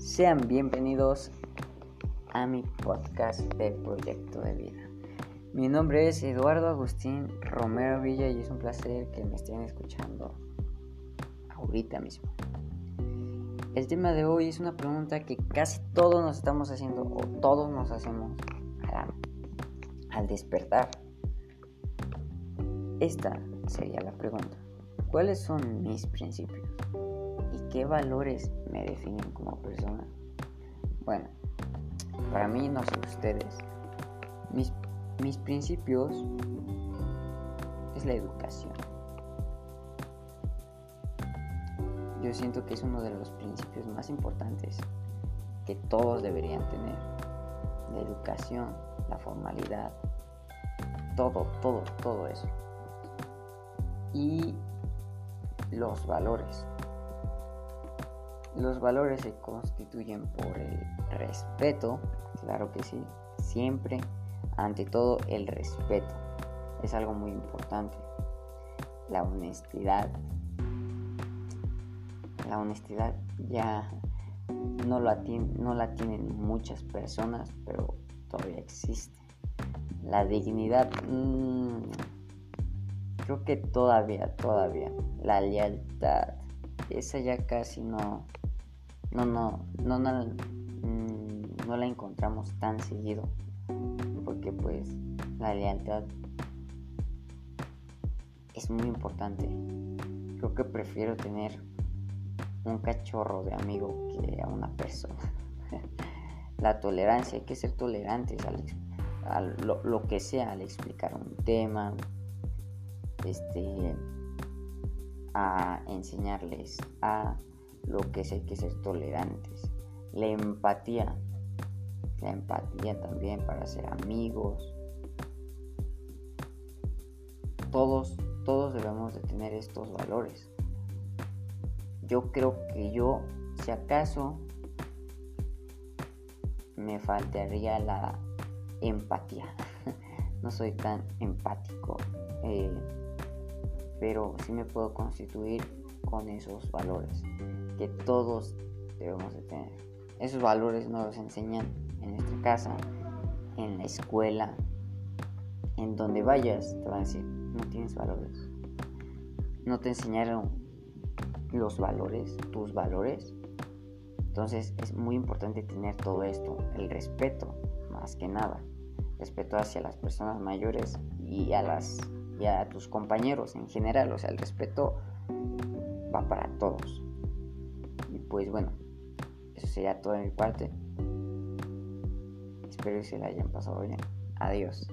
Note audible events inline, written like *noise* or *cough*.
Sean bienvenidos a mi podcast de Proyecto de Vida. Mi nombre es Eduardo Agustín Romero Villa y es un placer que me estén escuchando ahorita mismo. El tema de hoy es una pregunta que casi todos nos estamos haciendo o todos nos hacemos al despertar. Esta sería la pregunta. ¿Cuáles son mis principios? ¿Y qué valores me definen como persona? Bueno, para mí, no sé ustedes, mis, mis principios es la educación. Yo siento que es uno de los principios más importantes que todos deberían tener. La educación, la formalidad, todo, todo, todo eso. Y los valores. Los valores se constituyen por el respeto, claro que sí, siempre, ante todo el respeto. Es algo muy importante. La honestidad. La honestidad ya no la, no la tienen muchas personas, pero todavía existe. La dignidad, mmm, creo que todavía, todavía. La lealtad, esa ya casi no, no, no, no, no, mm, no la encontramos tan seguido. Porque pues la lealtad es muy importante. Creo que prefiero tener un cachorro de amigo que a una persona. *laughs* la tolerancia, hay que ser tolerantes a lo, lo, que sea al explicar un tema, este, a enseñarles a lo que es hay que ser tolerantes. La empatía, la empatía también para ser amigos. Todos, todos debemos de tener estos valores. Yo creo que yo, si acaso, me faltaría la empatía. *laughs* no soy tan empático. Eh, pero sí me puedo constituir con esos valores que todos debemos de tener. Esos valores nos los enseñan en nuestra casa, en la escuela, en donde vayas, te van a decir, no tienes valores. No te enseñaron los valores, tus valores. Entonces es muy importante tener todo esto, el respeto, más que nada. Respeto hacia las personas mayores y a las y a tus compañeros en general. O sea, el respeto va para todos pues bueno, eso sería todo en mi parte. Espero que se la hayan pasado bien. Adiós.